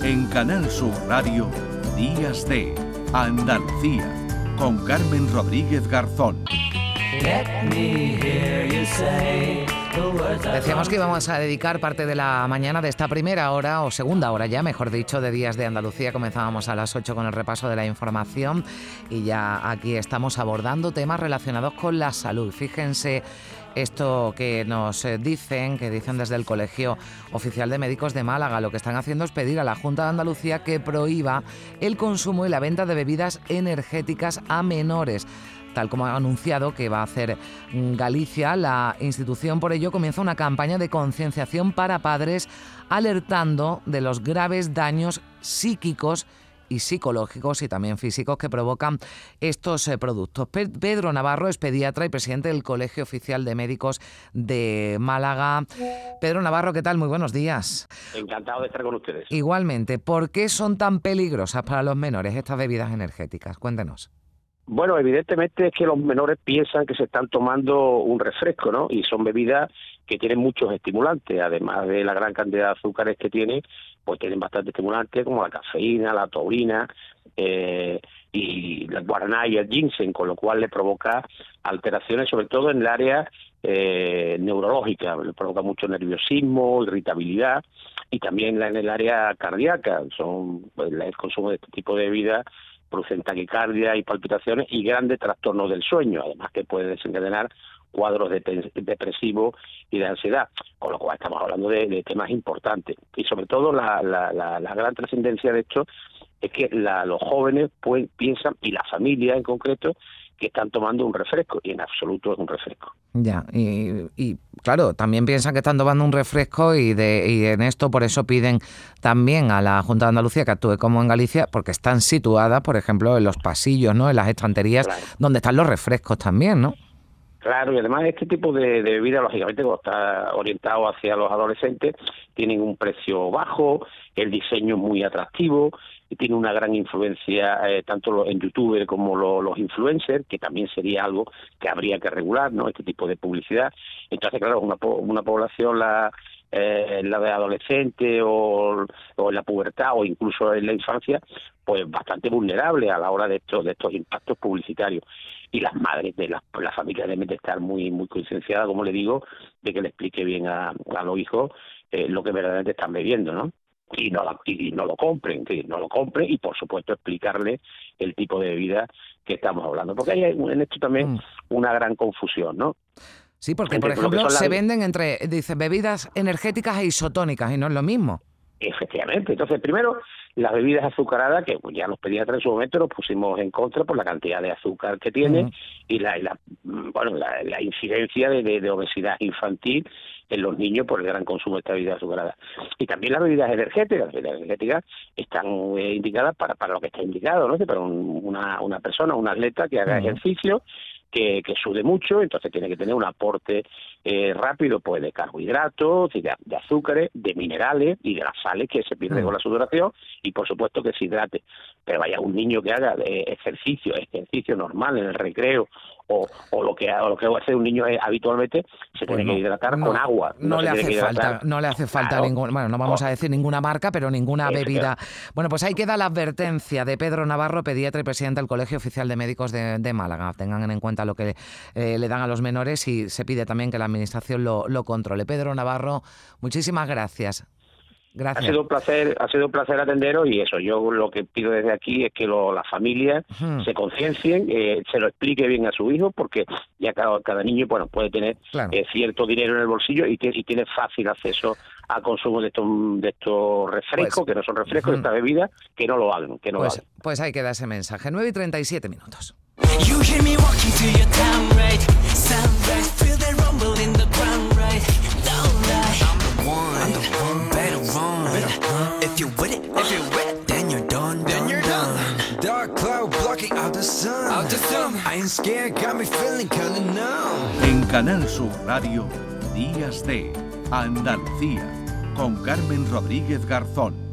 En Canal Sur Radio, Días de Andalucía, con Carmen Rodríguez Garzón. Decíamos que íbamos a dedicar parte de la mañana de esta primera hora, o segunda hora ya, mejor dicho, de Días de Andalucía. Comenzábamos a las 8 con el repaso de la información y ya aquí estamos abordando temas relacionados con la salud. Fíjense esto que nos eh, dicen, que dicen desde el Colegio Oficial de Médicos de Málaga, lo que están haciendo es pedir a la Junta de Andalucía que prohíba el consumo y la venta de bebidas energéticas a menores tal como ha anunciado que va a hacer Galicia, la institución por ello comienza una campaña de concienciación para padres alertando de los graves daños psíquicos y psicológicos y también físicos que provocan estos eh, productos. Pedro Navarro es pediatra y presidente del Colegio Oficial de Médicos de Málaga. Pedro Navarro, ¿qué tal? Muy buenos días. Encantado de estar con ustedes. Igualmente, ¿por qué son tan peligrosas para los menores estas bebidas energéticas? Cuéntenos. Bueno, evidentemente es que los menores piensan que se están tomando un refresco, ¿no? Y son bebidas que tienen muchos estimulantes, además de la gran cantidad de azúcares que tiene, pues tienen bastante estimulantes como la cafeína, la taurina eh, y la guaraná y el ginseng, con lo cual le provoca alteraciones, sobre todo en el área eh, neurológica, le provoca mucho nerviosismo, irritabilidad y también en el área cardíaca. Son pues, el consumo de este tipo de bebidas producen taquicardia y palpitaciones y grandes trastornos del sueño, además que puede desencadenar cuadros de depresivos y de ansiedad, con lo cual estamos hablando de, temas importantes. Y sobre todo la, la, gran trascendencia de esto es que los jóvenes pues, piensan, y la familia en concreto, que están tomando un refresco, y en absoluto es un refresco. Ya, y, claro, también piensan que están tomando un refresco y, de, y en esto por eso piden también a la Junta de Andalucía que actúe como en Galicia, porque están situadas, por ejemplo, en los pasillos, ¿no? en las estanterías, donde están los refrescos también, ¿no? Claro, y además este tipo de, de bebida, lógicamente, cuando está orientado hacia los adolescentes, tienen un precio bajo, el diseño es muy atractivo, tiene una gran influencia eh, tanto en YouTube como los influencers, que también sería algo que habría que regular, ¿no? Este tipo de publicidad. Entonces, claro, una, una población la eh, la de adolescente o, o, en la pubertad o incluso en la infancia, pues bastante vulnerable a la hora de estos de estos impactos publicitarios y las madres de las la familia deben de estar muy muy concienciadas, como le digo, de que le explique bien a, a los hijos eh, lo que verdaderamente están bebiendo, ¿no? y no, y no lo compren, que no lo compren y por supuesto explicarle el tipo de bebida que estamos hablando, porque hay en esto también mm. una gran confusión, ¿no? Sí, porque por ejemplo se venden entre, dice, bebidas energéticas e isotónicas y no es lo mismo. Efectivamente, entonces primero las bebidas azucaradas, que ya los pediatras en su momento nos pusimos en contra por la cantidad de azúcar que tienen y la, la, bueno la, incidencia de, de, obesidad infantil en los niños por el gran consumo de esta bebida azucarada. Y también las bebidas energéticas, las bebidas energéticas están eh, indicadas para, para lo que está indicado, ¿no? para una, una persona, un atleta que haga ejercicio que, que, sude mucho, entonces tiene que tener un aporte eh, rápido pues de carbohidratos, de, de, azúcares, de minerales y de las sales que se pierden con la sudoración y por supuesto que se hidrate. Pero vaya, un niño que haga eh, ejercicio, ejercicio normal en el recreo o, o lo que o lo que hace un niño habitualmente se tiene que hidratar con agua. No, le hace falta, no le hace falta ningún, bueno, no vamos a decir ninguna marca, pero ninguna bebida. Bueno, pues ahí queda la advertencia de Pedro Navarro, pediatra y presidente del Colegio Oficial de Médicos de, Málaga. Tengan en cuenta lo que eh, le dan a los menores y se pide también que la administración lo, lo controle. Pedro Navarro, muchísimas gracias. Ha sido un placer, ha sido un placer atenderos y eso. Yo lo que pido desde aquí es que las familias se conciencien, eh, se lo explique bien a su hijo, porque ya cada, cada niño bueno puede tener eh, cierto dinero en el bolsillo y, tiene fácil acceso al consumo de estos de estos refrescos, pues, que no son refrescos, de esta bebida, que no lo hagan, que no pues, lo hagan. Pues ahí queda ese mensaje. 9 y 37 minutos. If you're with it, if you're with it, then you're done, then you're done. Dark cloud blocking out the sun. Out the sun. I ain't scared, got me feeling kinda numb. En Canal Sur Radio, Días de Andalucía, con Carmen Rodríguez Garzón.